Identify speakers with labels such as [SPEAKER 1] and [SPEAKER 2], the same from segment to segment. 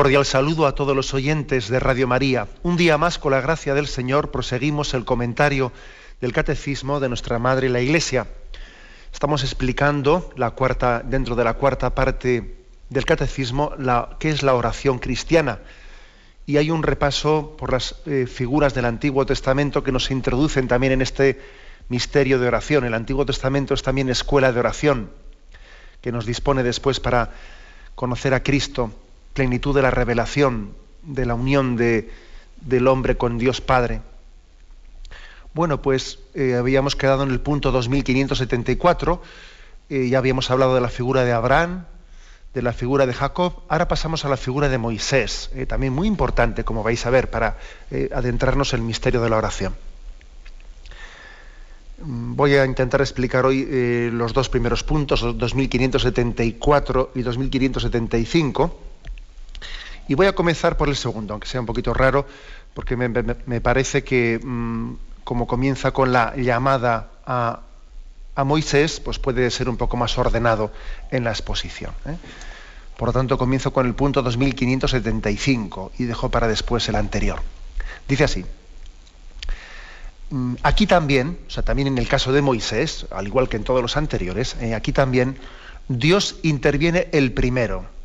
[SPEAKER 1] Cordial saludo a todos los oyentes de Radio María. Un día más, con la gracia del Señor, proseguimos el comentario del Catecismo de nuestra Madre la Iglesia. Estamos explicando la cuarta, dentro de la cuarta parte del Catecismo qué es la oración cristiana. Y hay un repaso por las eh, figuras del Antiguo Testamento que nos introducen también en este misterio de oración. El Antiguo Testamento es también escuela de oración, que nos dispone después para conocer a Cristo plenitud de la revelación, de la unión de, del hombre con Dios Padre. Bueno, pues eh, habíamos quedado en el punto 2574, eh, ya habíamos hablado de la figura de Abraham, de la figura de Jacob, ahora pasamos a la figura de Moisés, eh, también muy importante, como vais a ver, para adentrarnos en el misterio de la oración. Mm, voy a intentar explicar hoy los dos primeros puntos, 2574 y 2575 y voy a comenzar por el segundo, aunque sea un poquito raro, porque me, parece que mm, como comienza con la llamada a, Moisés, pues puede ser un poco más ordenado en la exposición. ¿eh? Por lo tanto, comienzo con el punto 2575 y dejo para después el anterior. Dice así. Mm, aquí también, o sea, también en el caso de Moisés, al igual que en todos los anteriores, eh, aquí también Dios interviene el primero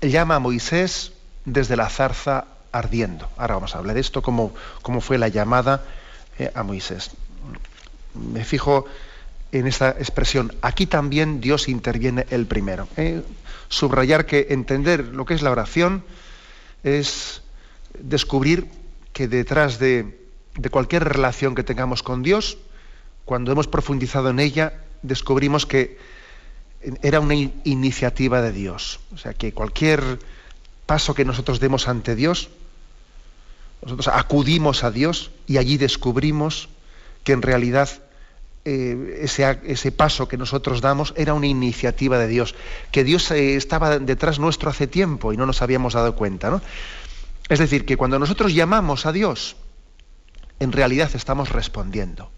[SPEAKER 1] llama a Moisés desde la zarza ardiendo. Ahora vamos a hablar de esto, cómo, cómo fue la llamada eh, a Moisés. Me fijo en esta expresión, aquí también Dios interviene el primero. Eh, subrayar que entender lo que es la oración es descubrir que detrás de, de cualquier relación que tengamos con Dios, cuando hemos profundizado en ella, descubrimos que era una iniciativa de Dios. O sea, que cualquier paso que nosotros demos ante Dios, nosotros acudimos a Dios y allí descubrimos que en realidad eh, ese, ese, paso que nosotros damos era una iniciativa de Dios, que Dios eh, estaba detrás nuestro hace tiempo y no nos habíamos dado cuenta. ¿no? Es decir, que cuando nosotros llamamos a Dios, en realidad estamos respondiendo,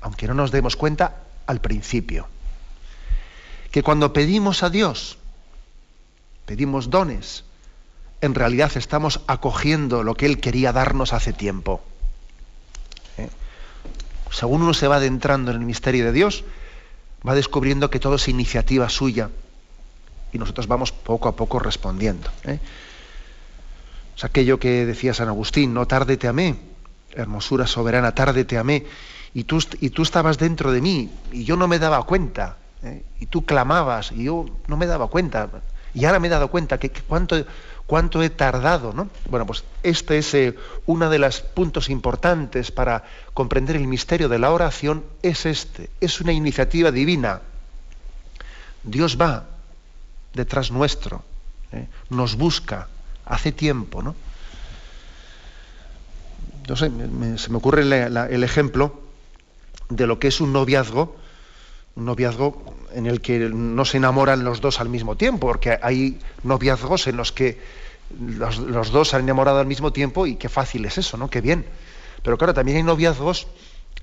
[SPEAKER 1] aunque no nos demos cuenta al principio que cuando pedimos a Dios, pedimos dones, en realidad estamos acogiendo lo que Él quería darnos hace tiempo. ¿Eh? Según uno se va adentrando en el misterio de Dios, va descubriendo que todo es iniciativa suya y nosotros vamos poco a poco respondiendo. ¿eh? Es aquello que decía San Agustín, no tárdete a mí, hermosura soberana, tárdete a mí, y tú, y tú estabas dentro de mí y yo no me daba cuenta. ¿Eh? y tú clamabas y yo no me daba cuenta. Y ahora me he dado cuenta que, cuánto, cuánto he tardado. ¿no? Bueno, pues este es eh, uno de los puntos importantes para comprender el misterio de la oración, es este, es una iniciativa divina. Dios va detrás nuestro, ¿eh? nos busca hace tiempo. ¿no? No sé, se me ocurre el ejemplo de lo que es un noviazgo un noviazgo en el que no se enamoran los dos al mismo tiempo, porque hay noviazgos en los que los, dos se han enamorado al mismo tiempo y qué fácil es eso, ¿no? Qué bien. Pero claro, también hay noviazgos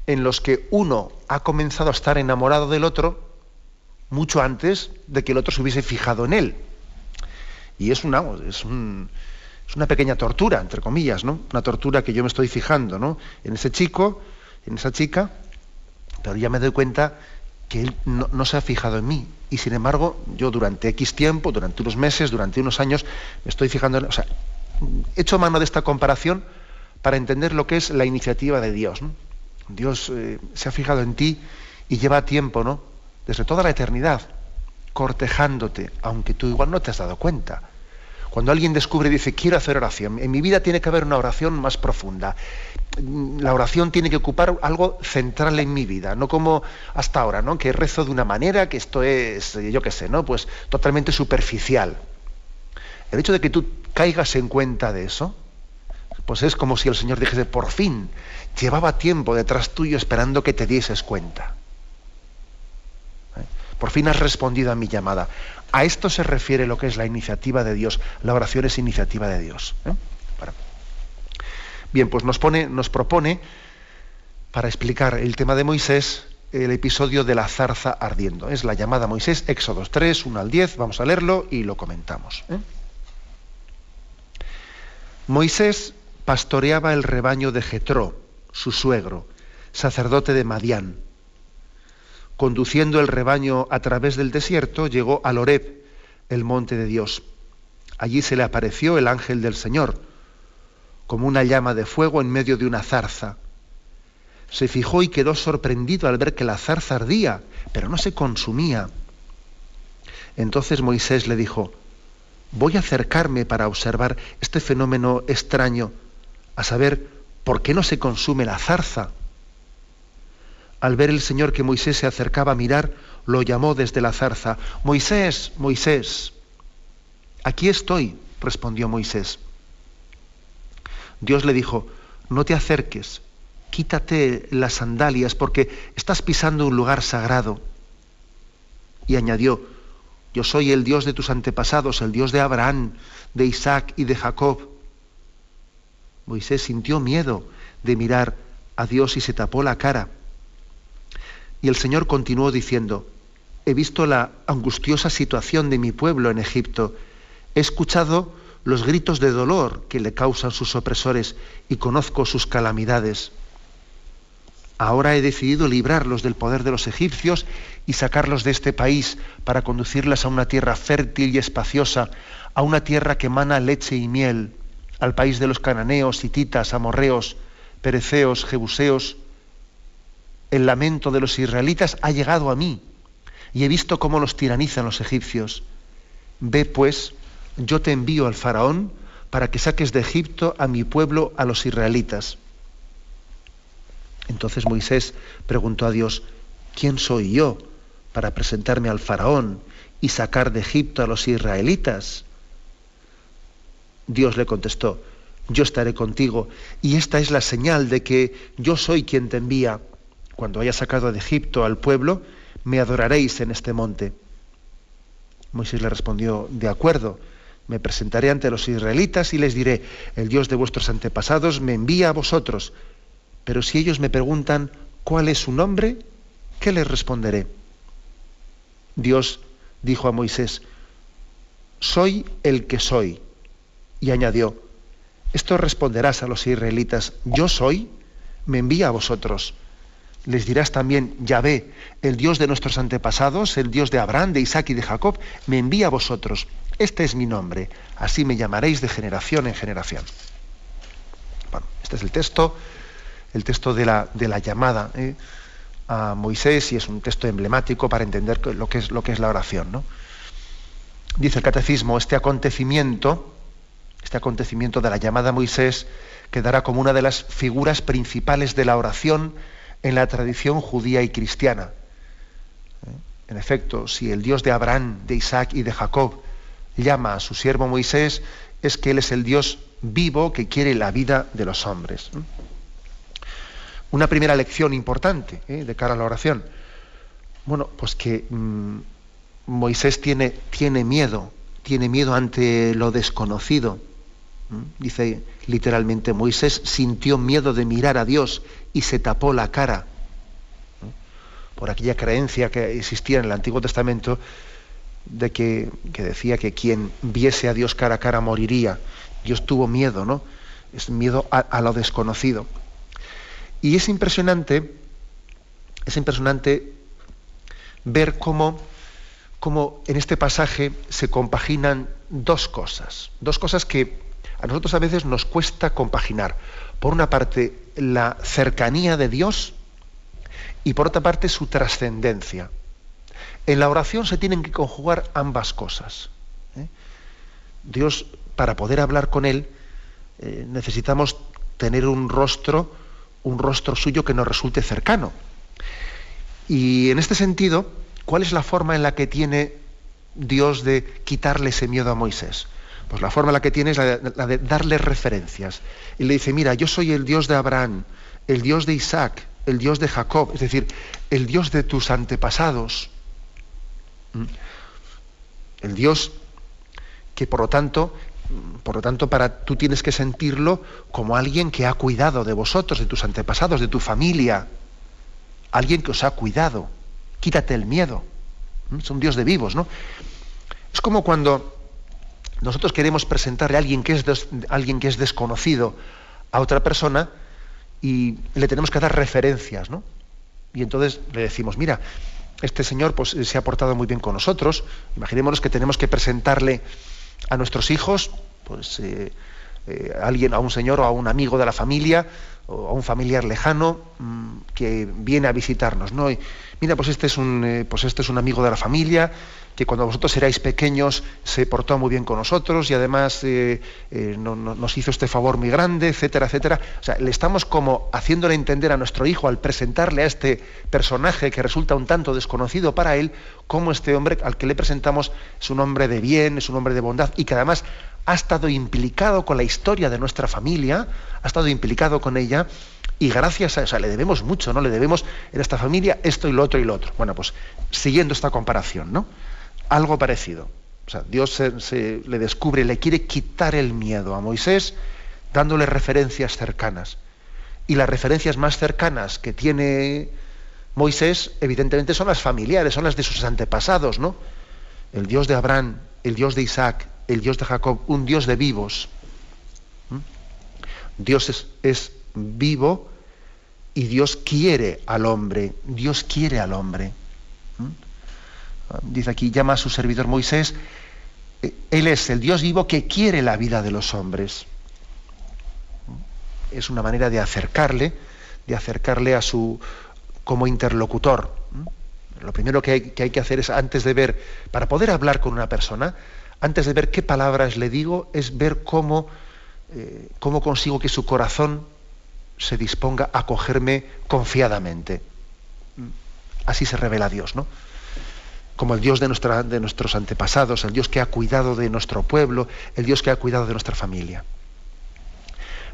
[SPEAKER 1] en los que uno ha comenzado a estar enamorado del otro mucho antes de que el otro se hubiese fijado en él. Y es una, es, una pequeña tortura, entre comillas, ¿no? Una tortura que yo me estoy fijando, ¿no? En ese chico, en esa chica, pero ya me doy cuenta que él no, se ha fijado en mí. Y sin embargo, yo durante X tiempo, durante unos meses, durante unos años, me estoy fijando en... O sea, he hecho mano de esta comparación para entender lo que es la iniciativa de Dios. Dios eh, se ha fijado en ti y lleva tiempo, ¿no? Desde toda la eternidad, cortejándote, aunque tú igual no te has dado cuenta. Cuando alguien descubre y dice, quiero hacer oración, en mi vida tiene que haber una oración más profunda. La oración tiene que ocupar algo central en mi vida, no como hasta ahora, ¿no? Que rezo de una manera, que esto es, yo qué sé, ¿no? Pues totalmente superficial. El hecho de que tú caigas en cuenta de eso, pues es como si el Señor dijese, por fin, llevaba tiempo detrás tuyo esperando que te dieses cuenta. ¿Eh? Por fin has respondido a mi llamada. A esto se refiere lo que es la iniciativa de Dios. La oración es iniciativa de Dios. ¿eh? Bien, pues nos, pone, nos propone, para explicar el tema de Moisés, el episodio de la zarza ardiendo. Es la llamada Moisés, Éxodos 3, 1 al 10. Vamos a leerlo y lo comentamos. ¿eh? Moisés pastoreaba el rebaño de Jetró, su suegro, sacerdote de Madián. Conduciendo el rebaño a través del desierto, llegó a Loreb, el monte de Dios. Allí se le apareció el ángel del Señor, como una llama de fuego en medio de una zarza. Se fijó y quedó sorprendido al ver que la zarza ardía, pero no se consumía. Entonces Moisés le dijo, voy a acercarme para observar este fenómeno extraño, a saber, ¿por qué no se consume la zarza? Al ver el Señor que Moisés se acercaba a mirar, lo llamó desde la zarza, Moisés, Moisés. Aquí estoy, respondió Moisés. Dios le dijo, no te acerques, quítate las sandalias porque estás pisando un lugar sagrado. Y añadió, yo soy el Dios de tus antepasados, el Dios de Abraham, de Isaac y de Jacob. Moisés sintió miedo de mirar a Dios y se tapó la cara. Y el Señor continuó diciendo, he visto la angustiosa situación de mi pueblo en Egipto, he escuchado los gritos de dolor que le causan sus opresores y conozco sus calamidades. Ahora he decidido librarlos del poder de los egipcios y sacarlos de este país para conducirlas a una tierra fértil y espaciosa, a una tierra que emana leche y miel, al país de los cananeos, hititas, amorreos, pereceos, jebuseos. El lamento de los israelitas ha llegado a mí y he visto cómo los tiranizan los egipcios. Ve pues, yo te envío al faraón para que saques de Egipto a mi pueblo, a los israelitas. Entonces Moisés preguntó a Dios, ¿quién soy yo para presentarme al faraón y sacar de Egipto a los israelitas? Dios le contestó, yo estaré contigo y esta es la señal de que yo soy quien te envía. Cuando haya sacado de Egipto al pueblo, me adoraréis en este monte. Moisés le respondió, de acuerdo, me presentaré ante los israelitas y les diré, el Dios de vuestros antepasados me envía a vosotros pero si ellos me preguntan cuál es su nombre, ¿qué les responderé? Dios dijo a Moisés, soy el que soy. Y añadió, esto responderás a los israelitas, yo soy, me envía a vosotros. Les dirás también, Yahvé, el Dios de nuestros antepasados, el Dios de Abraham, de Isaac y de Jacob, me envía a vosotros. Este es mi nombre, así me llamaréis de generación en generación. Bueno, este es el texto el texto de la, llamada ¿eh? a Moisés y es un texto emblemático para entender lo que es, lo que es la oración. ¿no? Dice el catecismo, este acontecimiento, este acontecimiento de la llamada a Moisés quedará como una de las figuras principales de la oración en la tradición judía y cristiana. ¿Eh? En efecto, si el Dios de Abraham, de Isaac y de Jacob llama a su siervo Moisés, es que Él es el Dios vivo que quiere la vida de los hombres. Una primera lección importante ¿eh? de cara a la oración. Bueno, pues que mm, Moisés tiene, tiene miedo, tiene miedo ante lo desconocido. Dice literalmente, Moisés sintió miedo de mirar a Dios y se tapó la cara. Por aquella creencia que existía en el Antiguo Testamento de que, decía que quien viese a Dios cara a cara moriría. Dios tuvo miedo, ¿no? Es miedo a lo desconocido. Y es impresionante, es impresionante ver cómo, cómo en este pasaje se compaginan dos cosas, dos cosas que a nosotros a veces nos cuesta compaginar. Por una parte, la cercanía de Dios y por otra parte, su trascendencia. En la oración se tienen que conjugar ambas cosas. ¿eh? Dios, para poder hablar con Él, eh, necesitamos tener un rostro un rostro suyo que nos resulte cercano. Y en este sentido, ¿cuál es la forma en la que tiene Dios de quitarle ese miedo a Moisés? Pues la forma en la que tiene es la de, darle referencias. Y le dice, mira, yo soy el Dios de Abraham, el Dios de Isaac, el Dios de Jacob, es decir, el Dios de tus antepasados. ¿Mm? El Dios que por lo tanto, por lo tanto, para tú tienes que sentirlo como alguien que ha cuidado de vosotros, de tus antepasados, de tu familia, alguien que os ha cuidado. Quítate el miedo. ¿Mm? Es un Dios de vivos, ¿no? Es como cuando nosotros queremos presentarle a alguien que es, alguien que es desconocido a otra persona y le tenemos que dar referencias, ¿no? Y entonces le decimos, mira, este señor pues, se ha portado muy bien con nosotros. Imaginémonos que tenemos que presentarle a nuestros hijos, pues eh, eh, a alguien, a un señor o a un amigo de la familia o a un familiar lejano mm, que viene a visitarnos, ¿no? Mira, pues este es un, eh, pues este es un amigo de la familia que cuando vosotros erais pequeños se portó muy bien con nosotros y además eh, eh, no- no- nos hizo este favor muy grande, etcétera, etcétera. O sea, le estamos como haciéndole entender a nuestro hijo al presentarle a este personaje que resulta un tanto desconocido para él, cómo este hombre al que le presentamos es un hombre de bien, es un hombre de bondad y que además ha estado implicado con la historia de nuestra familia, ha estado implicado con ella y gracias a eso le debemos mucho, ¿no? Le debemos en esta familia esto y lo otro y lo otro. Bueno, pues siguiendo esta comparación, ¿no? Algo parecido. O sea, Dios se, se le descubre, le quiere quitar el miedo a Moisés dándole referencias cercanas. Y las referencias más cercanas que tiene Moisés, evidentemente, son las familiares, son las de sus antepasados, ¿no? El Dios de Abraham, el Dios de Isaac, el Dios de Jacob, un Dios de vivos. ¿Mm? Dios es, vivo y Dios quiere al hombre, Dios quiere al hombre. ¿Mm? Dice aquí, llama a su servidor Moisés, eh, Él es el Dios vivo que quiere la vida de los hombres. ¿Mm? Es una manera de acercarle, de acercarle a su como interlocutor. Lo primero que hay que hacer es, antes de ver, para poder hablar con una persona, antes de ver qué palabras le digo, es ver cómo, eh, cómo consigo que su corazón se disponga a cogerme confiadamente. ¿Mm? Así se revela Dios, ¿no? Como el Dios de, nuestra- de nuestros antepasados, el Dios que ha cuidado de nuestro pueblo, el Dios que ha cuidado de nuestra familia.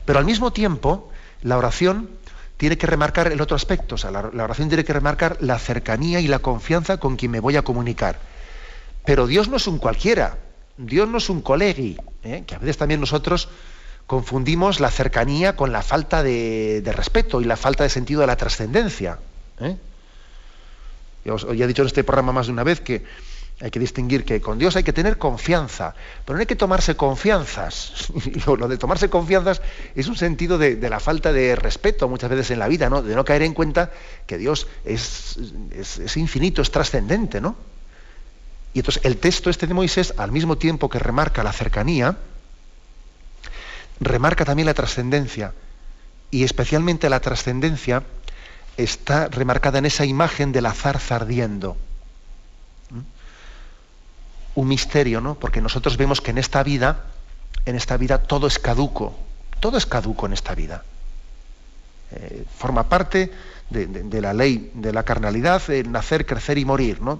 [SPEAKER 1] Pero al mismo tiempo, la oración tiene que remarcar el otro aspecto, o sea, la, la oración tiene que remarcar la cercanía y la confianza con quien me voy a comunicar. Pero Dios no es un cualquiera, Dios no es un colegui, ¿eh? que a veces también nosotros confundimos la cercanía con la falta de, respeto y la falta de sentido de la trascendencia. ¿eh? Ya os ya he dicho en este programa más de una vez que hay que distinguir que con Dios hay que tener confianza, pero no hay que tomarse confianzas. lo, de tomarse confianzas es un sentido de, la falta de respeto muchas veces en la vida, ¿no? de no caer en cuenta que Dios es, es- es infinito, es trascendente, ¿no? Y entonces el texto este de Moisés, al mismo tiempo que remarca la cercanía, remarca también la trascendencia. Y especialmente la trascendencia está remarcada en esa imagen de la zarza ardiendo. ¿Mm? Un misterio, ¿no? Porque nosotros vemos que en esta vida, en esta vida todo es caduco, todo es caduco en esta vida. Eh, forma parte de, la ley de la carnalidad, el nacer, crecer y morir, ¿no?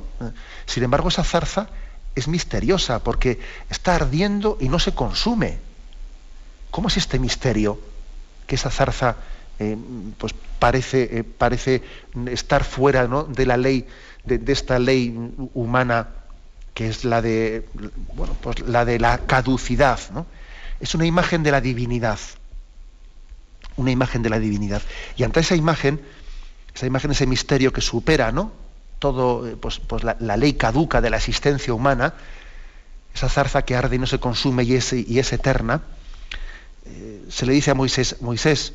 [SPEAKER 1] Sin embargo, esa zarza es misteriosa porque está ardiendo y no se consume. ¿Cómo es este misterio? Que esa zarza eh, pues parece, eh, parece estar fuera ¿no? de la ley, de esta ley humana que es la de bueno, pues la de la caducidad, ¿no? Es una imagen de la divinidad. Una imagen de la divinidad. Y ante esa imagen, esa imagen, ese misterio que supera, ¿no? Todo, eh, pues, pues la, ley caduca de la existencia humana, esa zarza que arde y no se consume y es, y es eterna, eh, se le dice a Moisés, Moisés,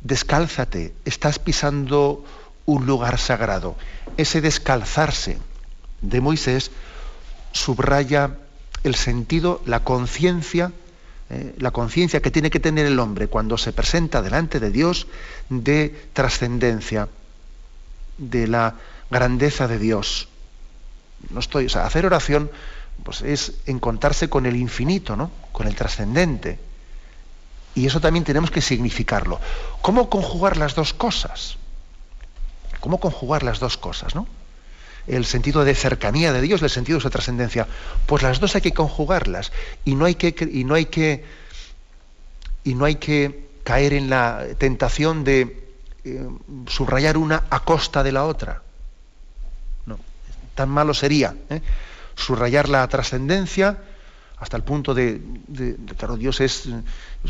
[SPEAKER 1] descálzate, estás pisando un lugar sagrado. Ese descalzarse de Moisés subraya el sentido, la conciencia, eh, la conciencia que tiene que tener el hombre cuando se presenta delante de Dios de trascendencia, de la grandeza de Dios. No estoy, o sea, hacer oración pues es encontrarse con el infinito, ¿no? Con el trascendente. Y eso también tenemos que significarlo. ¿Cómo conjugar las dos cosas? ¿Cómo conjugar las dos cosas, no? el sentido de cercanía de Dios, el sentido de su trascendencia. Pues las dos hay que conjugarlas y no hay que y no hay que y no hay que caer en la tentación de eh, subrayar una a costa de la otra. No, tan malo sería ¿eh? subrayar la trascendencia hasta el punto de, claro, Dios es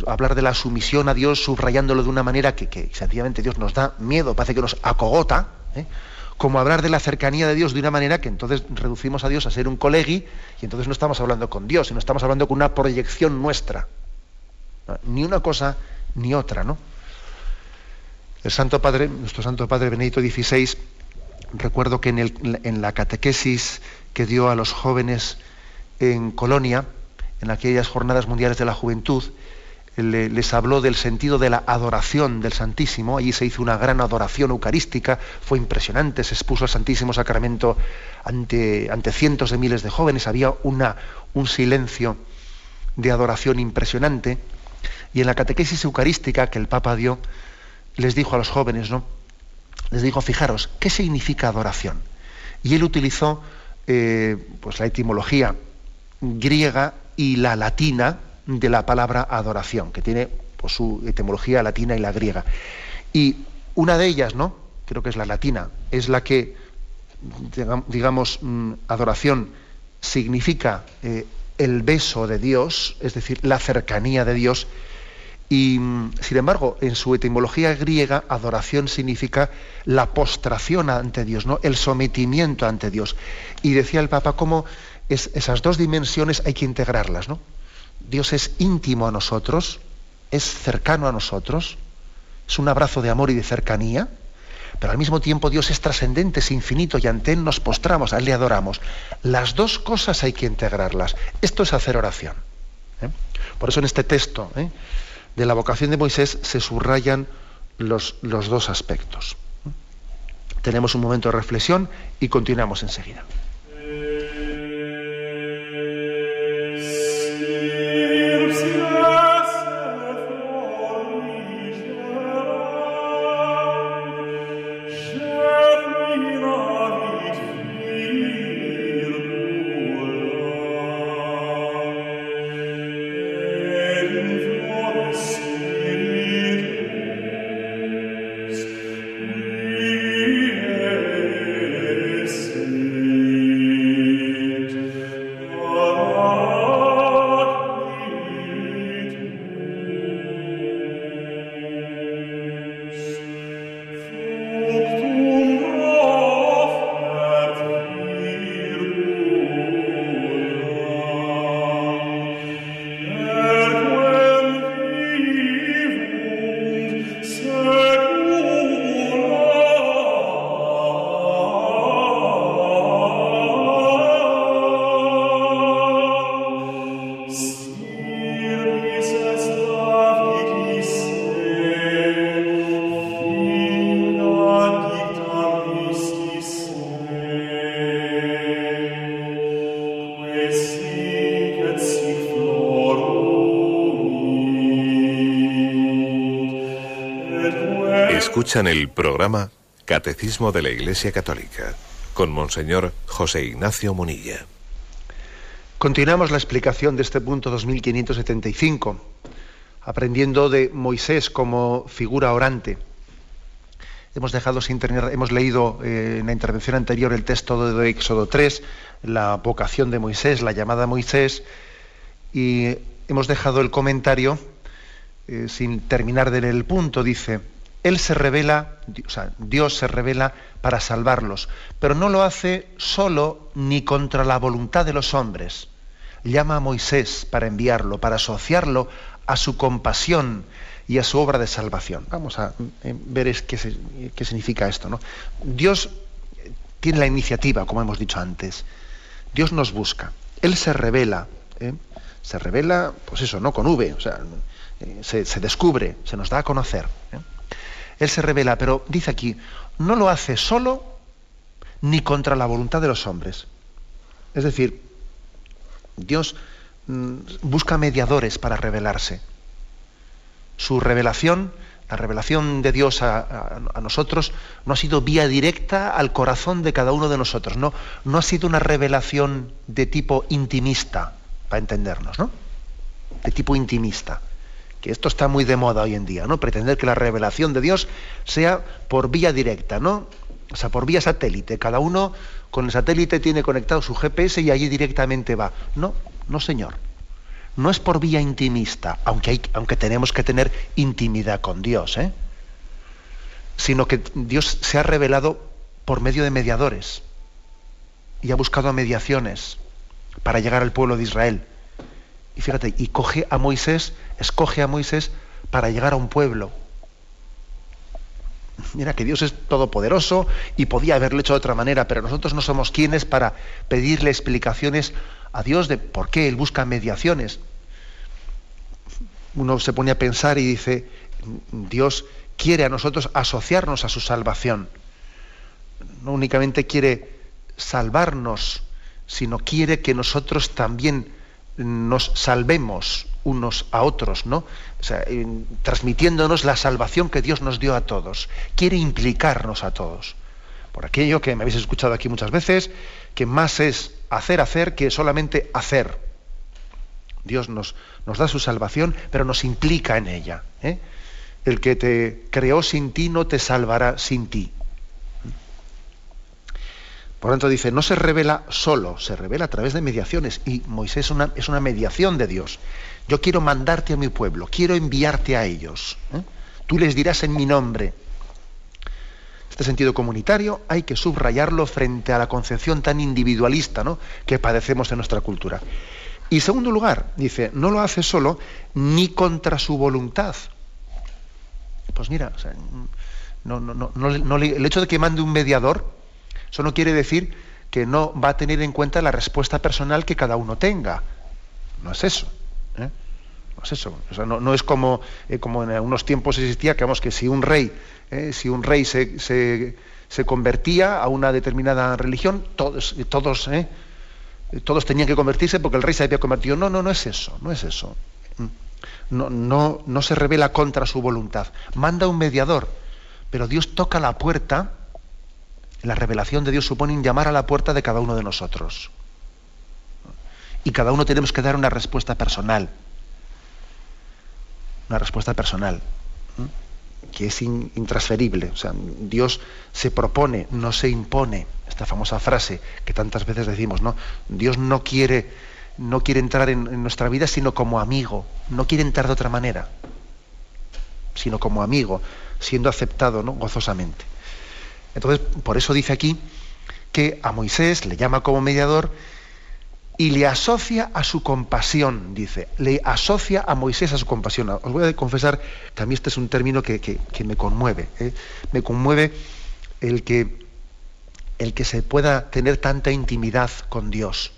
[SPEAKER 1] hablar de la sumisión a Dios subrayándolo de una manera que, que sencillamente Dios nos da miedo, parece que nos acogota, ¿eh? como hablar de la cercanía de Dios de una manera que entonces reducimos a Dios a ser un colegui y entonces no estamos hablando con Dios, sino estamos hablando con una proyección nuestra. Ni una cosa ni otra, ¿no? El Santo Padre, nuestro Santo Padre Benedicto XVI, recuerdo que en, en la catequesis que dio a los jóvenes en Colonia, en aquellas jornadas mundiales de la juventud, les habló del sentido de la adoración del Santísimo. Allí se hizo una gran adoración eucarística, fue impresionante, se expuso el Santísimo Sacramento ante, ante cientos de miles de jóvenes, había una, un silencio de adoración impresionante. Y en la catequesis eucarística que el Papa dio, les dijo a los jóvenes, ¿no? Les dijo, fijaros, ¿qué significa adoración? Y él utilizó eh, pues la etimología griega y la latina de la palabra adoración, que tiene pues, su etimología latina y la griega. Y una de ellas, ¿no? Creo que es la latina, es la que, digamos, mm, adoración significa eh, el beso de Dios, es decir, la cercanía de Dios, y sin embargo, en su etimología griega, adoración significa la postración ante Dios, ¿no? el sometimiento ante Dios. Y decía el Papa cómo esas dos dimensiones hay que integrarlas. ¿no? Dios es íntimo a nosotros, es cercano a nosotros, es un abrazo de amor y de cercanía, pero al mismo tiempo Dios es trascendente, es infinito y ante Él nos postramos, a Él le adoramos. Las dos cosas hay que integrarlas. Esto es hacer oración. ¿eh? Por eso en este texto, ¿eh? De la vocación de Moisés se subrayan los, los dos aspectos. Tenemos un momento de reflexión y continuamos enseguida.
[SPEAKER 2] Escuchan el programa Catecismo de la Iglesia Católica con Monseñor José Ignacio Munilla.
[SPEAKER 1] Continuamos la explicación de este punto 2575, aprendiendo de Moisés como figura orante. Hemos dejado sin tener, hemos leído eh, en la intervención anterior el texto de Éxodo 3, la vocación de Moisés, la llamada a Moisés, y hemos dejado el comentario eh, sin terminar de leer el punto. Dice, él se revela, o sea, Dios se revela para salvarlos, pero no lo hace solo ni contra la voluntad de los hombres. Llama a Moisés para enviarlo, para asociarlo a su compasión y a su obra de salvación. Vamos a eh, ver qué, significa esto. ¿no? Dios tiene la iniciativa, como hemos dicho antes. Dios nos busca. Él se revela. ¿eh? Se revela, pues eso, no con V, o sea, eh, se, se, descubre, se nos da a conocer. Él se revela, pero dice aquí, no lo hace solo ni contra la voluntad de los hombres. Es decir, Dios mm, busca mediadores para revelarse. Su revelación La revelación de Dios a, nosotros no ha sido vía directa al corazón de cada uno de nosotros, no, no ha sido una revelación de tipo intimista, para entendernos, ¿no? De tipo intimista. Esto está muy de moda hoy en día, ¿no? Pretender que la revelación de Dios sea por vía directa, ¿no? O sea, por vía satélite. Cada uno con el satélite tiene conectado su GPS y allí directamente va. No, no, señor no es por vía intimista, aunque, aunque tenemos que tener intimidad con Dios, ¿eh? sino que Dios se ha revelado por medio de mediadores y ha buscado mediaciones para llegar al pueblo de Israel. Y fíjate, y coge a Moisés, escoge a Moisés para llegar a un pueblo. Mira que Dios es todopoderoso y podía haberlo hecho de otra manera, pero nosotros no somos quienes para pedirle explicaciones a Dios de por qué Él busca mediaciones. Uno se pone a pensar y dice, Dios quiere a nosotros asociarnos a su salvación. No únicamente quiere salvarnos, sino quiere que nosotros también nos salvemos unos a otros, ¿no? O sea, transmitiéndonos la salvación que Dios nos dio a todos. Quiere implicarnos a todos. Por aquello que me habéis escuchado aquí muchas veces, que más es hacer, hacer que solamente hacer. Dios nos, nos da su salvación, pero nos implica en ella. ¿eh? El que te creó sin ti no te salvará sin ti. Por tanto dice, no se revela solo, se revela a través de mediaciones. Y Moisés una, es una mediación de Dios. Yo quiero mandarte a mi pueblo, quiero enviarte a ellos. ¿eh? Tú les dirás en mi nombre. Este sentido comunitario hay que subrayarlo frente a la concepción tan individualista ¿no? que padecemos en nuestra cultura. Y segundo lugar, dice, no lo hace solo ni contra su voluntad. Pues mira, el hecho de que mande un mediador, eso no quiere decir que no va a tener en cuenta la respuesta personal que cada uno tenga. No es eso. ¿eh? No es eso. no, es como, eh, como en algunos tiempos existía que, vamos, que si un rey ¿eh? si un rey se, se, convertía a una determinada religión, todos, todos, todos tenían que convertirse porque el rey se había convertido. No, no, no es eso, no es eso. No, no, no se revela contra su voluntad. Manda un mediador, pero Dios toca la puerta. La revelación de Dios supone llamar a la puerta de cada uno de nosotros. Y cada uno tenemos que dar una respuesta personal. Una respuesta personal que es intransferible. O sea, Dios se propone, no se impone. Esta famosa frase que tantas veces decimos, ¿no? Dios no quiere, no quiere entrar en, nuestra vida sino como amigo. No quiere entrar de otra manera, sino como amigo, siendo aceptado ¿no? gozosamente. Entonces, por eso dice aquí que a Moisés le llama como mediador y le asocia a su compasión, dice, le asocia a Moisés a su compasión. Os voy a confesar que a mí este es un término que, me conmueve. ¿eh? Me conmueve el que, el que se pueda tener tanta intimidad con Dios.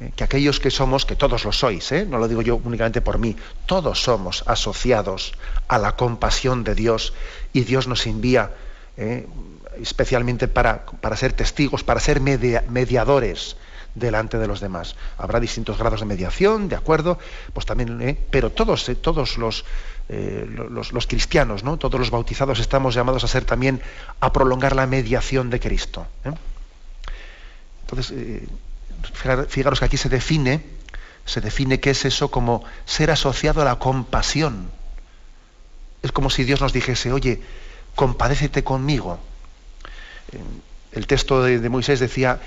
[SPEAKER 1] ¿eh? Que aquellos que somos, que todos lo sois, ¿eh? no lo digo yo únicamente por mí, todos somos asociados a la compasión de Dios y Dios nos envía especialmente para, para, ser testigos, para ser mediadores delante de los demás. Habrá distintos grados de mediación, de acuerdo, pues también, ¿eh? pero todos, eh, todos eh, los, los, cristianos, ¿no? todos los bautizados estamos llamados a ser también a prolongar la mediación de Cristo. Entonces, fijaros que aquí se define, se define qué es eso como ser asociado a la compasión. Es como si Dios nos dijese, oye, compadécete conmigo. El texto de, Moisés decía,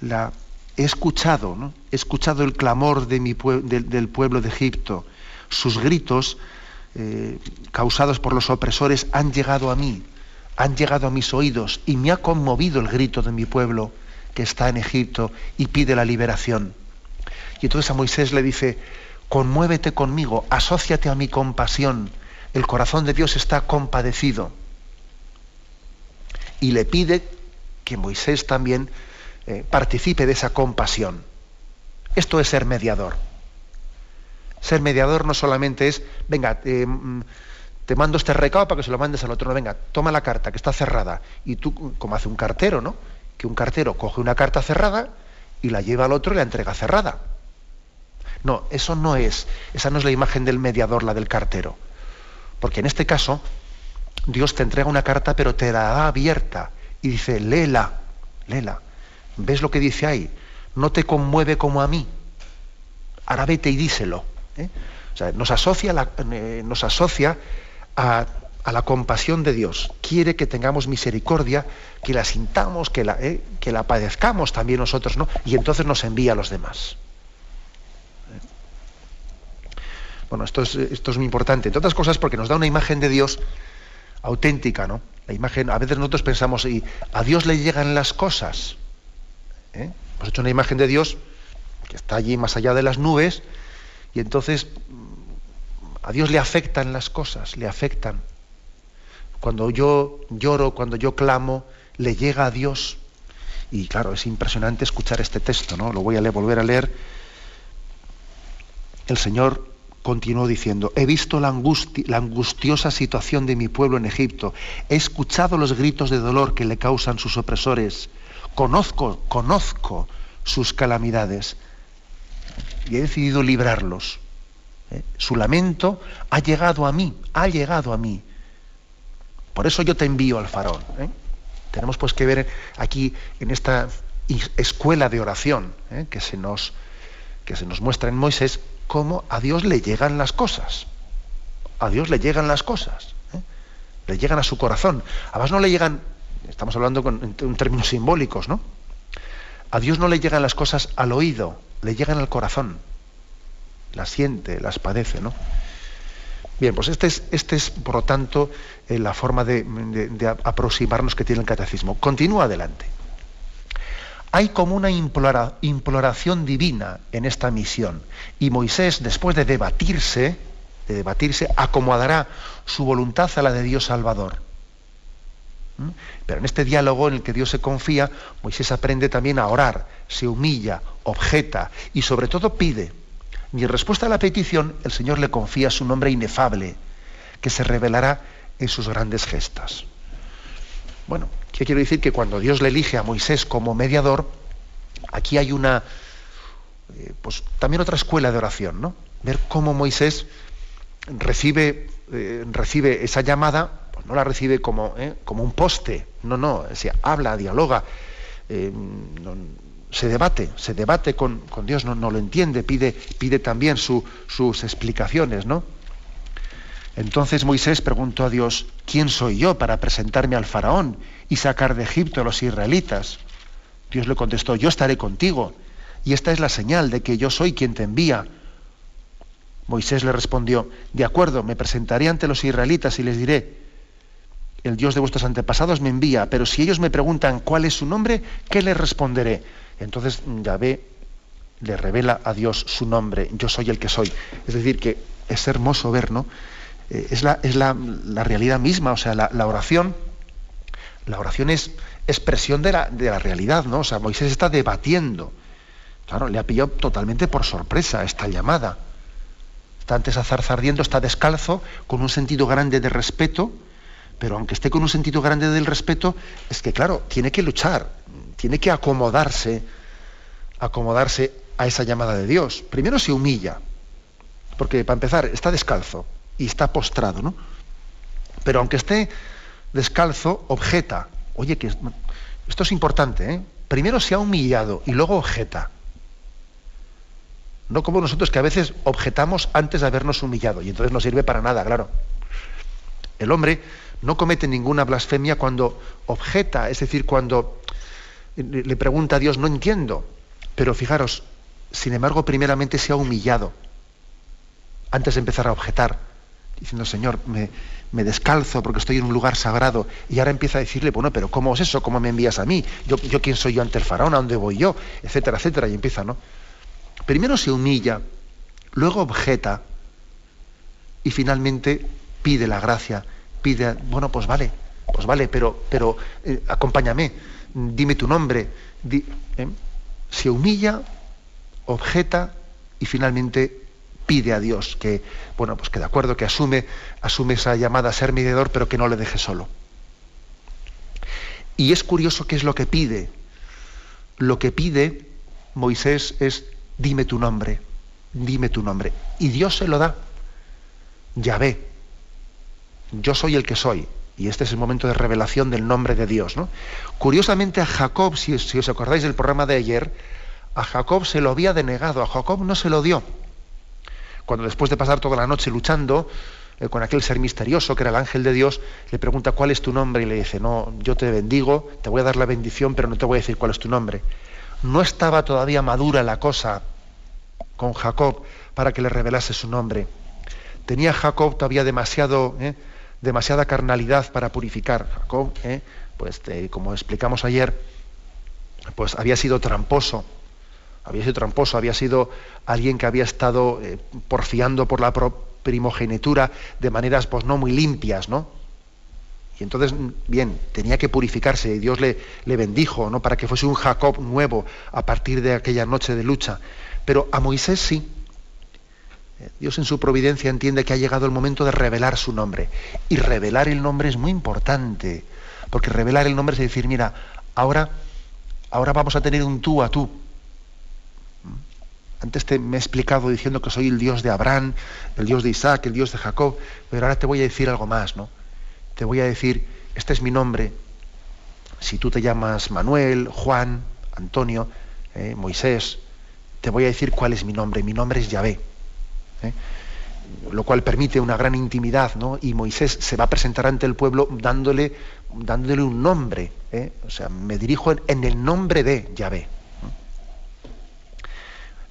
[SPEAKER 1] la, he escuchado, ¿no? he escuchado el clamor del pueblo de Egipto. Sus gritos eh, causados por los opresores han llegado a mí, han llegado a mis oídos y me ha conmovido el grito de mi pueblo que está en Egipto y pide la liberación. Y entonces a Moisés le dice, conmuévete conmigo, asóciate a mi compasión. El corazón de Dios está compadecido. Y le pide que Moisés también eh, participe de esa compasión. Esto es ser mediador. Ser mediador no solamente es, venga, mm, te mando este recado para que se lo mandes al otro. No, venga, toma la carta que está cerrada. Y tú, como hace un cartero, ¿no? Que un cartero coge una carta cerrada y la lleva al otro y la entrega cerrada. No, eso no es, esa no es la imagen del mediador, la del cartero. Porque en este caso, Dios te entrega una carta, pero te la da abierta y dice, léela, léela. ¿Ves lo que dice ahí? No te conmueve como a mí. Ahora vete y díselo. ¿eh? O sea, nos asocia, eh, nos asocia a, la compasión de Dios. Quiere que tengamos misericordia, que la sintamos, que la, ¿eh? que la padezcamos también nosotros, ¿no? Y entonces nos envía a los demás. Bueno, esto es, esto es muy importante, entre otras cosas porque nos da una imagen de Dios auténtica, ¿no? La imagen, a veces nosotros pensamos, y a Dios le llegan las cosas. ¿eh? Hemos hecho una imagen de Dios que está allí más allá de las nubes, y entonces a Dios le afectan las cosas, le afectan. Cuando yo lloro, cuando yo clamo, le llega a Dios. Y claro, es impresionante escuchar este texto, ¿no? Lo voy a leer, volver a leer. El Señor continuó diciendo, he visto la, angustiosa situación de mi pueblo en Egipto, he escuchado los gritos de dolor que le causan sus opresores, conozco, conozco sus calamidades y he decidido librarlos. ¿eh? Su lamento ha llegado a mí, ha llegado a mí. Por eso yo te envío al faraón. ¿eh? Tenemos pues que ver aquí en esta escuela de oración ¿eh? que se nos muestra en Moisés, cómo a Dios le llegan las cosas. A Dios le llegan las cosas. ¿eh? Le llegan a su corazón. Además no le llegan, estamos hablando con, términos simbólicos, ¿no? A Dios no le llegan las cosas al oído, le llegan al corazón. Las siente, las padece, ¿no? Bien, pues este es, este es por lo tanto, eh, la forma de, de aproximarnos que tiene el catecismo. Continúa adelante hay como una imploración divina en esta misión. Y Moisés, después de debatirse, de debatirse, acomodará su voluntad a la de Dios Salvador. ¿Mm? Pero en este diálogo en el que Dios se confía, Moisés aprende también a orar, se humilla, objeta y sobre todo pide. Y en respuesta a la petición, el Señor le confía su nombre inefable, que se revelará en sus grandes gestas. Bueno, ¿qué quiero decir? Que cuando Dios le elige a Moisés como mediador, aquí hay una, eh, pues también otra escuela de oración, ¿no? Ver cómo Moisés recibe, eh, recibe esa llamada, pues no la recibe como, ¿eh? como un poste, no, no, habla, dialoga, se debate, se debate con, Dios, no, no, lo entiende, pide, pide también sus explicaciones, ¿no? Entonces Moisés preguntó a Dios, ¿quién soy yo para presentarme al faraón y sacar de Egipto a los israelitas? Dios le contestó, yo estaré contigo, y esta es la señal de que yo soy quien te envía. Moisés le respondió, de acuerdo, me presentaré ante los israelitas y les diré, el Dios de vuestros antepasados me envía, pero si ellos me preguntan cuál es su nombre, ¿qué les responderé? Entonces Yahvé le revela a Dios su nombre, yo soy el que soy. Es decir, que es hermoso ver, ¿no? Eh, es, la, es la, realidad misma, o sea, la, oración, la oración es expresión de la, de la, realidad, ¿no? O sea, Moisés está debatiendo. Claro, le ha pillado totalmente por sorpresa esta llamada. Está antes a está descalzo, con un sentido grande de respeto, pero aunque esté con un sentido grande del respeto, es que, claro, tiene que luchar, tiene que acomodarse, acomodarse a esa llamada de Dios. Primero se humilla, porque para empezar está descalzo, y está postrado, ¿no? Pero aunque esté descalzo, objeta. Oye, que esto es importante, ¿eh? Primero se ha humillado y luego objeta. No como nosotros que a veces objetamos antes de habernos humillado y entonces no sirve para nada, claro. El hombre no comete ninguna blasfemia cuando objeta, es decir, cuando le pregunta a Dios, no entiendo. Pero fijaros, sin embargo, primeramente se ha humillado antes de empezar a objetar diciendo, Señor, me, descalzo porque estoy en un lugar sagrado. Y ahora empieza a decirle, bueno, pero ¿cómo es eso? ¿Cómo me envías a mí? ¿Yo, yo quién soy yo ante el faraón? ¿A dónde voy yo? Etcétera, etcétera. Y empieza, ¿no? Primero se humilla, luego objeta y finalmente pide la gracia. Pide, bueno, pues vale, pues vale, pero, pero eh, acompáñame, dime tu nombre. ¿eh? Se humilla, objeta y finalmente pide a Dios que, bueno, pues que de acuerdo, que asume, asume esa llamada a ser mediador, pero que no le deje solo. Y es curioso qué es lo que pide. Lo que pide Moisés es, dime tu nombre, dime tu nombre. Y Dios se lo da. Yahvé. yo soy el que soy. Y este es el momento de revelación del nombre de Dios. ¿no? Curiosamente a Jacob, si, si os acordáis del programa de ayer, a Jacob se lo había denegado, a Jacob no se lo dio. Cuando después de pasar toda la noche luchando, eh, con aquel ser misterioso que era el ángel de Dios, le pregunta cuál es tu nombre y le dice, no, yo te bendigo, te voy a dar la bendición, pero no te voy a decir cuál es tu nombre. No estaba todavía madura la cosa con Jacob para que le revelase su nombre. Tenía Jacob todavía demasiado, eh, demasiada carnalidad para purificar. Jacob, eh, pues como explicamos ayer, pues había sido tramposo, había sido tramposo, había sido alguien que había estado porfiando por la, primogenitura de maneras pues no muy limpias, ¿no? Y entonces, bien, tenía que purificarse y Dios le, le bendijo, ¿no? Para que fuese un Jacob nuevo a partir de aquella noche de lucha. Pero a Moisés sí. Dios en su providencia entiende que ha llegado el momento de revelar su nombre. Y revelar el nombre es muy importante. Porque revelar el nombre es decir, mira, ahora, ahora vamos a tener un tú a tú. Antes te me he explicado diciendo que soy el Dios de Abraham, el Dios de Isaac, el Dios de Jacob, pero ahora te voy a decir algo más, ¿no? Te voy a decir, este es mi nombre. Si tú te llamas Manuel, Juan, Antonio, eh, Moisés, te voy a decir cuál es mi nombre. Mi nombre es Yahvé. ¿eh? Lo cual permite una gran intimidad, ¿no? Y Moisés se va a presentar ante el pueblo dándole, dándole un nombre. ¿eh? O sea, me dirijo en el nombre de Yahvé.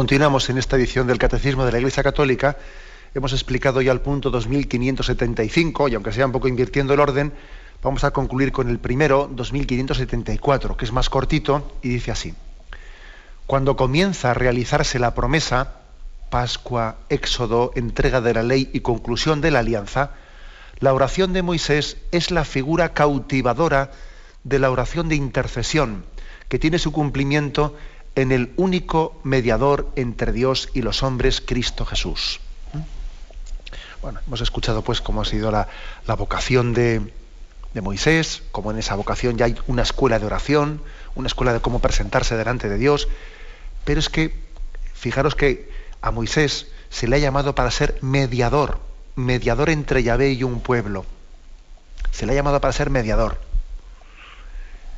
[SPEAKER 1] Continuamos en esta edición del Catecismo de la Iglesia Católica. Hemos explicado ya el punto 2575 y aunque sea un poco invirtiendo el orden, vamos a concluir con el primero, 2574, que es más cortito y dice así. Cuando comienza a realizarse la promesa, Pascua, Éxodo, entrega de la ley y conclusión de la alianza, la oración de Moisés es la figura cautivadora de la oración de intercesión, que tiene su cumplimiento en el único mediador entre Dios y los hombres, Cristo Jesús. Bueno, hemos escuchado pues cómo ha sido la, vocación de, de, Moisés, cómo en esa vocación ya hay una escuela de oración, una escuela de cómo presentarse delante de Dios, pero es que, fijaros que a Moisés se le ha llamado para ser mediador, mediador entre Yahvé y un pueblo. Se le ha llamado para ser mediador.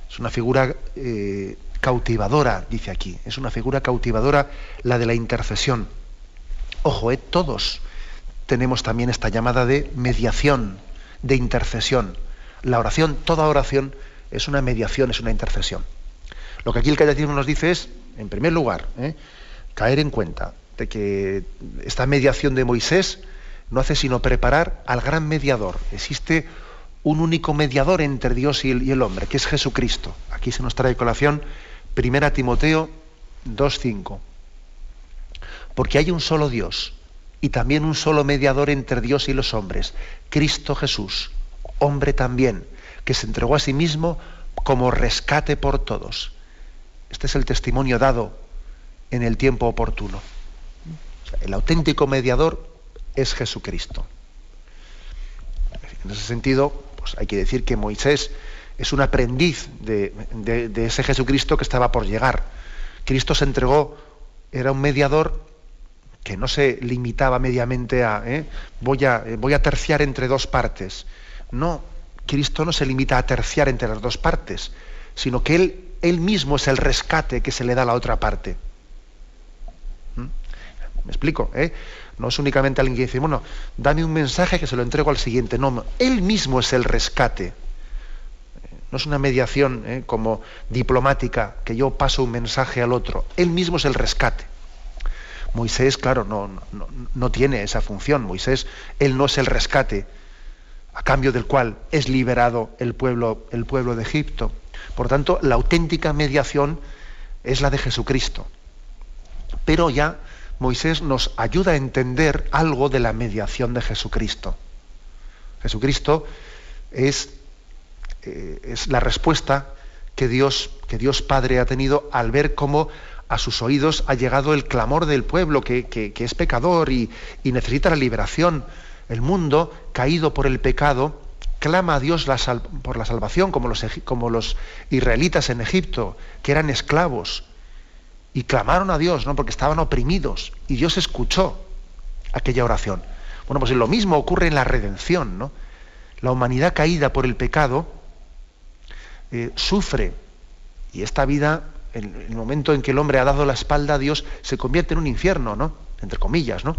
[SPEAKER 1] Es una figura eh, cautivadora, dice aquí. Es una figura cautivadora la de la intercesión. Ojo, eh, todos tenemos también esta llamada de mediación, de intercesión. La oración, toda oración es una mediación, es una intercesión. Lo que aquí el catecismo nos dice es, en primer lugar, eh, caer en cuenta de que esta mediación de Moisés no hace sino preparar al gran mediador. Existe un único mediador entre Dios y el, hombre, que es Jesucristo. Aquí se nos trae colación Primera Timoteo 2.5. Porque hay un solo Dios y también un solo mediador entre Dios y los hombres, Cristo Jesús, hombre también, que se entregó a sí mismo como rescate por todos. Este es el testimonio dado en el tiempo oportuno. el auténtico mediador es Jesucristo. En ese sentido, pues hay que decir que Moisés es un aprendiz de, ese Jesucristo que estaba por llegar. Cristo se entregó, era un mediador que no se limitaba mediamente a ¿eh? voy, a eh, voy a terciar entre dos partes. No, Cristo no se limita a terciar entre las dos partes, sino que Él, él mismo es el rescate que se le da a la otra parte. ¿Mm? ¿Me explico? Eh? No es únicamente alguien que dice, bueno, dame un mensaje que se lo entrego al siguiente. No, Él mismo es el rescate. No es una mediación ¿eh? como diplomática, que yo paso un mensaje al otro. Él mismo es el rescate. Moisés, claro, no, no, tiene esa función. Moisés, él no es el rescate, a cambio del cual es liberado el pueblo, el pueblo de Egipto. Por tanto, la auténtica mediación es la de Jesucristo. Pero ya Moisés nos ayuda a entender algo de la mediación de Jesucristo. Jesucristo es, eh, es la respuesta que Dios, que Dios Padre ha tenido al ver cómo a sus oídos ha llegado el clamor del pueblo que, es pecador y, necesita la liberación. El mundo, caído por el pecado, clama a Dios por la salvación, como los, como los, israelitas en Egipto, que eran esclavos, y clamaron a Dios, ¿no? porque estaban oprimidos, y Dios escuchó aquella oración. Bueno, pues lo mismo ocurre en la redención, ¿no? La humanidad caída por el pecado eh, sufre, y esta vida en el momento en que el hombre ha dado la espalda a Dios, se convierte en un infierno, ¿no? Entre comillas, ¿no?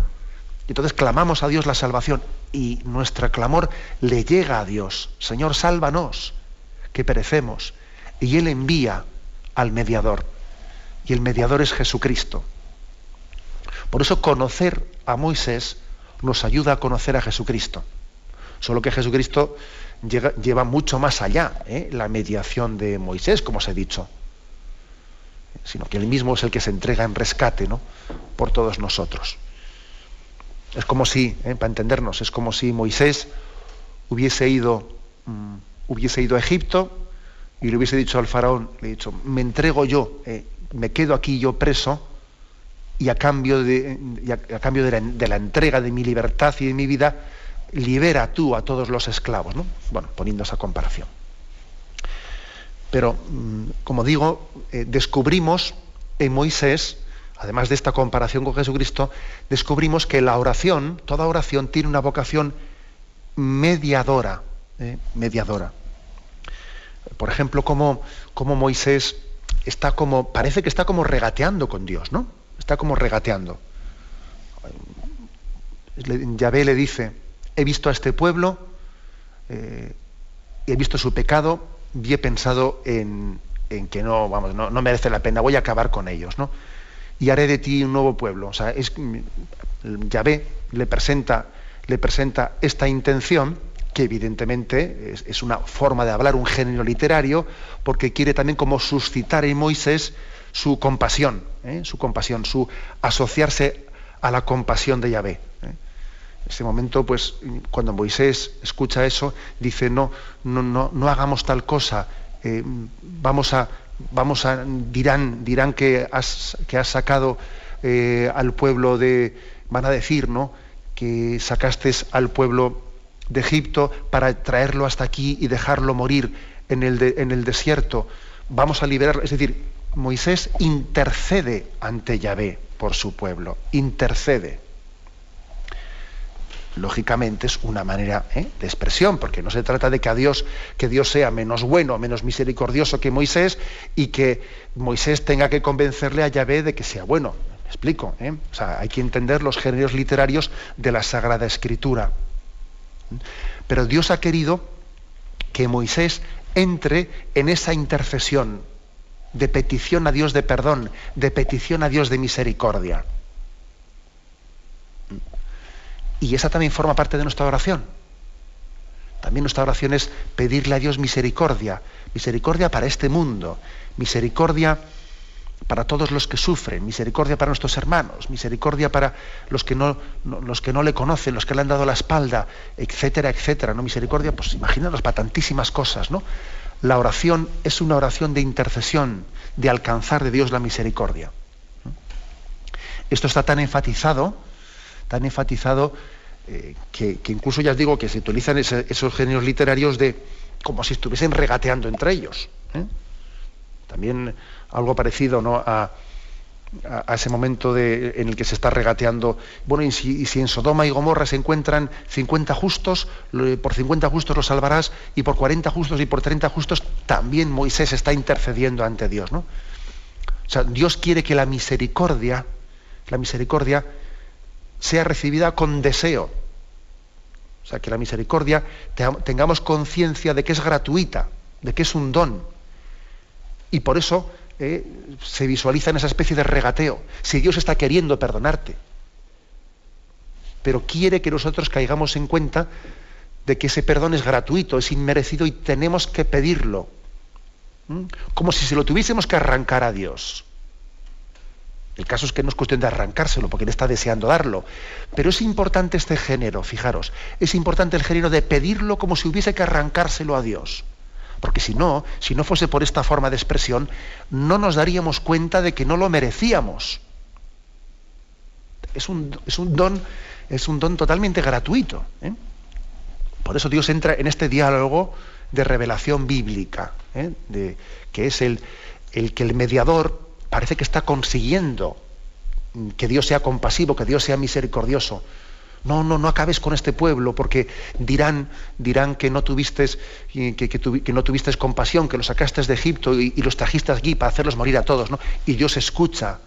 [SPEAKER 1] Y entonces clamamos a Dios la salvación y nuestro clamor le llega a Dios. Señor, sálvanos, que perecemos. Y Él envía al mediador. Y el mediador es Jesucristo. Por eso conocer a Moisés nos ayuda a conocer a Jesucristo. Solo que Jesucristo lleva mucho más allá ¿eh? la mediación de Moisés, como os he dicho sino que Él mismo es el que se entrega en rescate ¿no? por todos nosotros. Es como si, ¿eh? para entendernos, es como si Moisés hubiese ido, mm, hubiese ido a Egipto y le hubiese dicho al faraón, le he dicho, me entrego yo, eh, me quedo aquí yo preso y a cambio, de, a, cambio de, la, de, la, entrega de mi libertad y de mi vida, libera tú a todos los esclavos. ¿no? Bueno, poniendo esa comparación. Pero, mm, como digo, eh, descubrimos en Moisés, además de esta comparación con Jesucristo, descubrimos que la oración, toda oración, tiene una vocación mediadora. ¿eh? mediadora. Por ejemplo, como, como, Moisés está como, parece que está como regateando con Dios, ¿no? Está como regateando. Yahvé le dice, he visto a este pueblo, eh, he visto su pecado, y he pensado en, que no, vamos, no, merece la pena, voy a acabar con ellos, ¿no? Y haré de ti un nuevo pueblo. O sea, es, Yahvé le presenta, le presenta esta intención, que evidentemente es, una forma de hablar, un género literario, porque quiere también como suscitar en Moisés su compasión, ¿eh? su compasión, su asociarse a la compasión de Yahvé. Ese momento, pues, cuando Moisés escucha eso, dice, no, no, no, no hagamos tal cosa, eh, vamos a, vamos a, dirán, dirán que has, que has sacado eh, al pueblo de, van a decir, ¿no? Que sacaste al pueblo de Egipto para traerlo hasta aquí y dejarlo morir en el, en el desierto. Vamos a liberarlo. Es decir, Moisés intercede ante Yahvé por su pueblo, intercede lógicamente es una manera ¿eh? de expresión, porque no se trata de que Dios, que Dios sea menos bueno, menos misericordioso que Moisés y que Moisés tenga que convencerle a Yahvé de que sea bueno. ¿Me explico? ¿eh? O sea, hay que entender los géneros literarios de la Sagrada Escritura. Pero Dios ha querido que Moisés entre en esa intercesión de petición a Dios de perdón, de petición a Dios de misericordia. Y esa también forma parte de nuestra oración. También nuestra oración es pedirle a Dios misericordia, misericordia para este mundo, misericordia para todos los que sufren, misericordia para nuestros hermanos, misericordia para los que no, los que no le conocen, los que le han dado la espalda, etcétera, etcétera. ¿no? Misericordia, pues imaginaros para tantísimas cosas, ¿no? La oración es una oración de intercesión, de alcanzar de Dios la misericordia. Esto está tan enfatizado tan enfatizado eh, que, incluso ya os digo que se utilizan esos géneros literarios de como si estuviesen regateando entre ellos. ¿eh? También algo parecido ¿no? a, ese momento en el que se está regateando, bueno, y si, en Sodoma y Gomorra se encuentran 50 justos, por 50 justos los salvarás, y por 40 justos y por 30 justos también Moisés está intercediendo ante Dios. ¿no? O sea, Dios quiere que la misericordia, la misericordia sea recibida con deseo. O sea, que la misericordia tengamos conciencia de que es gratuita, de que es un don. Y por eso eh, se visualiza en esa especie de regateo. Si Dios está queriendo perdonarte, pero quiere que nosotros caigamos en cuenta de que ese perdón es gratuito, es inmerecido y tenemos que pedirlo. como si se lo tuviésemos que arrancar a Dios. El caso es que no es cuestión de arrancárselo, porque Él está deseando darlo. Pero es importante este género, fijaros, es importante el género de pedirlo como si hubiese que arrancárselo a Dios. Porque si no, si no fuese por esta forma de expresión, no nos daríamos cuenta de que no lo merecíamos. Es un, don, es un don totalmente gratuito. ¿eh? Por eso Dios entra en este diálogo de revelación bíblica, ¿eh? de, que es el, el que el mediador parece que está consiguiendo que Dios sea compasivo, que Dios sea misericordioso. No, no, no acabes con este pueblo, porque dirán, dirán que no tuviste, que, que, no tuviste compasión, que los sacaste de Egipto y, los trajiste aquí para hacerlos morir a todos. Y Dios escucha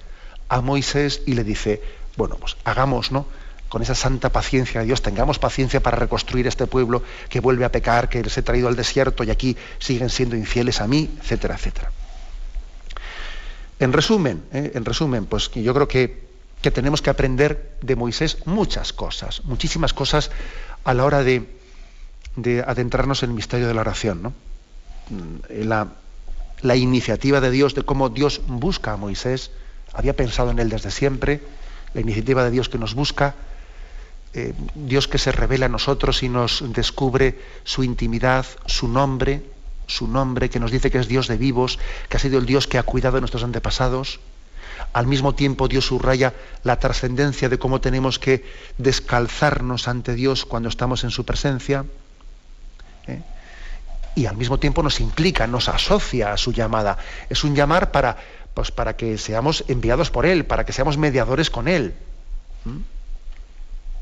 [SPEAKER 1] a Moisés y le dice, bueno, pues hagamos, ¿no? Con esa santa paciencia de Dios, tengamos paciencia para reconstruir este pueblo que vuelve a pecar, que les he traído al desierto y aquí siguen siendo infieles a mí, etcétera, etcétera. En resumen, ¿eh? en resumen, pues yo creo que, tenemos que aprender de Moisés muchas cosas, muchísimas cosas a la hora de, adentrarnos en el misterio de la oración. ¿no? Mm, la, la, iniciativa de Dios, de cómo Dios busca a Moisés, había pensado en él desde siempre, la iniciativa de Dios que nos busca, eh, Dios que se revela a nosotros y nos descubre su intimidad, su nombre, su nombre, que nos dice que es Dios de vivos, que ha sido el Dios que ha cuidado de nuestros antepasados. Al mismo tiempo Dios subraya la trascendencia de cómo tenemos que descalzarnos ante Dios cuando estamos en su presencia. ¿eh? Y al mismo tiempo nos implica, nos asocia a su llamada. Es un llamar para, pues, para que seamos enviados por Él, para que seamos mediadores con Él.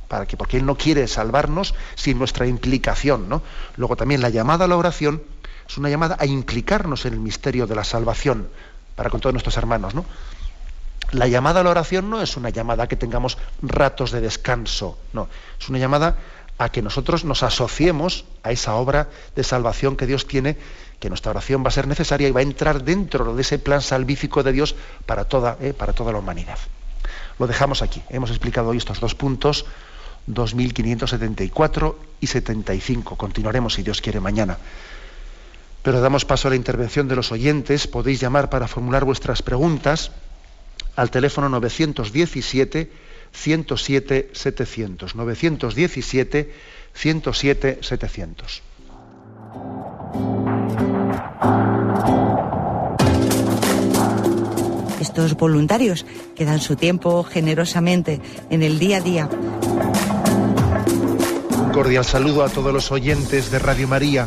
[SPEAKER 1] Para que, porque Él no quiere salvarnos sin nuestra implicación. ¿no? Luego también la llamada a la oración es una llamada a implicarnos en el misterio de la salvación para con todos nuestros hermanos. ¿no? La llamada a la oración no es una llamada a que tengamos ratos de descanso, no, es una llamada a que nosotros nos asociemos a esa obra de salvación que Dios tiene, que nuestra oración va a ser necesaria y va a entrar dentro de ese plan salvífico de Dios para toda, eh, para toda la humanidad. Lo dejamos aquí. Hemos explicado hoy estos dos puntos, 2574 y 75. Continuaremos, si Dios quiere, mañana. Pero damos paso a la intervención de los oyentes. Podéis llamar para formular vuestras preguntas al teléfono 917 107 700. 917 107 700.
[SPEAKER 3] Estos voluntarios que dan su tiempo generosamente en el día a día.
[SPEAKER 1] Un cordial saludo a todos los oyentes de Radio María.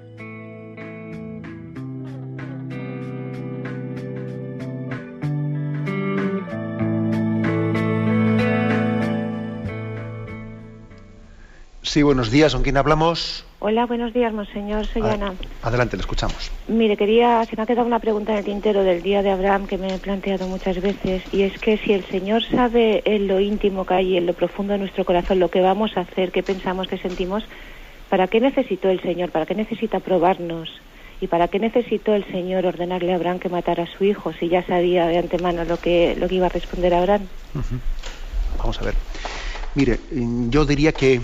[SPEAKER 1] Sí, buenos días. ¿Con quién hablamos?
[SPEAKER 4] Hola, buenos días, monseñor. Soy Ana.
[SPEAKER 1] Adelante, le escuchamos.
[SPEAKER 4] Mire, quería, se me ha quedado una pregunta en el tintero del día de Abraham que me he planteado muchas veces, y es que si el Señor sabe en lo íntimo que hay, en lo profundo de nuestro corazón, lo que vamos a hacer, qué pensamos, qué sentimos, ¿para qué necesitó el Señor? ¿Para qué necesita probarnos? ¿Y para qué necesitó el Señor ordenarle a Abraham que matara a su hijo si ya sabía de antemano lo que, lo que iba a responder Abraham?
[SPEAKER 1] Vamos a ver. Mire, yo diría que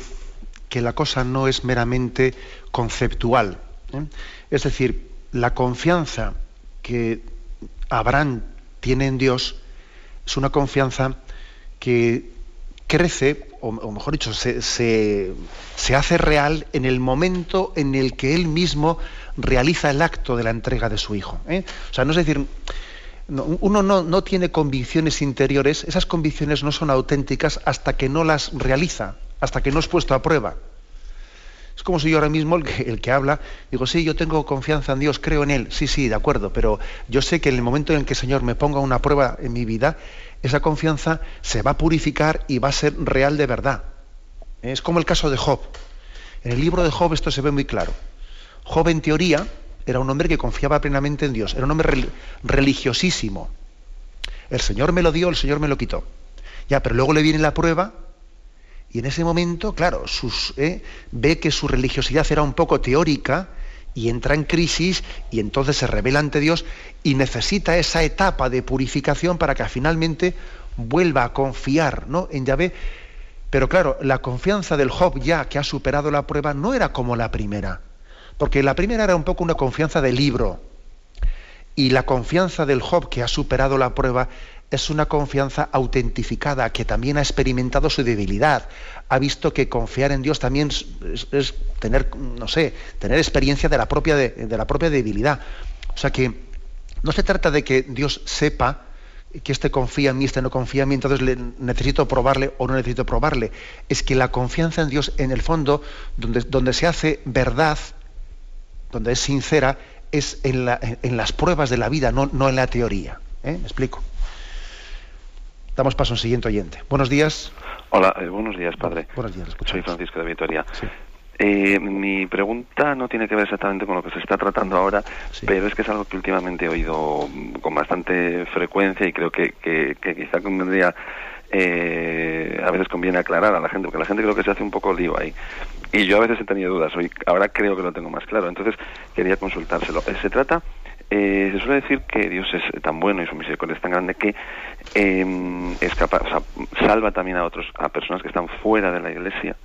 [SPEAKER 1] que la cosa no es meramente conceptual. ¿eh? Es decir, la confianza que Abraham tiene en Dios es una confianza que crece o, mejor dicho, se, se, hace real en el momento en el que él mismo realiza el acto de la entrega de su hijo. ¿eh? O sea, no es decir, uno no, no, tiene convicciones interiores, esas convicciones no son auténticas hasta que no las realiza, hasta que no es puesto a prueba. Es como si yo ahora mismo, el que, habla, digo, sí, yo tengo confianza en Dios, creo en Él, sí, sí, de acuerdo, pero yo sé que en el momento en el que el Señor me ponga una prueba en mi vida, esa confianza se va a purificar y va a ser real de verdad. Es como el caso de Job. En el libro de Job esto se ve muy claro. Job, en teoría, era un hombre que confiaba plenamente en Dios, era un hombre religiosísimo. El Señor me lo dio, el Señor me lo quitó. Ya, pero luego le viene la prueba y en ese momento, claro, eh, ve que su religiosidad era un poco teórica y entra en crisis y entonces se revela ante Dios y necesita esa etapa de purificación para que finalmente vuelva a confiar ¿no? en Yahvé. Pero claro, la confianza del Job ya que ha superado la prueba no era como la primera, porque la primera era un poco una confianza de libro y la confianza del Job que ha superado la prueba es una confianza autentificada, que también ha experimentado su debilidad, ha visto que confiar en Dios también es, tener, no sé, tener experiencia de la, propia de, la propia debilidad. O sea que no se trata de que Dios sepa que este confía en mí, este no confía en mí, entonces le, necesito probarle o no necesito probarle. Es que la confianza en Dios, en el fondo, donde, donde se hace verdad, donde es sincera, es en, las pruebas de la vida, no, no en la teoría. ¿eh? ¿Me explico? Damos paso al siguiente oyente. Buenos días.
[SPEAKER 5] Hola, eh, buenos días, padre.
[SPEAKER 1] Buenos días,
[SPEAKER 5] Soy Francisco de Vitoria. Eh, mi pregunta no tiene que ver exactamente con lo que se está tratando ahora, pero es que es algo que últimamente he oído con bastante frecuencia y creo que, que, que quizá convendría, eh, a veces conviene aclarar a la gente, porque la gente creo que se hace un poco lío ahí. Y yo a veces he tenido dudas, hoy ahora creo que lo tengo más claro, entonces quería consultárselo. Se trata eh, se suele decir que Dios es tan bueno y su misericordia es tan grande que eh, es capaz, o sea, salva también a otros, a personas que están fuera de la Iglesia.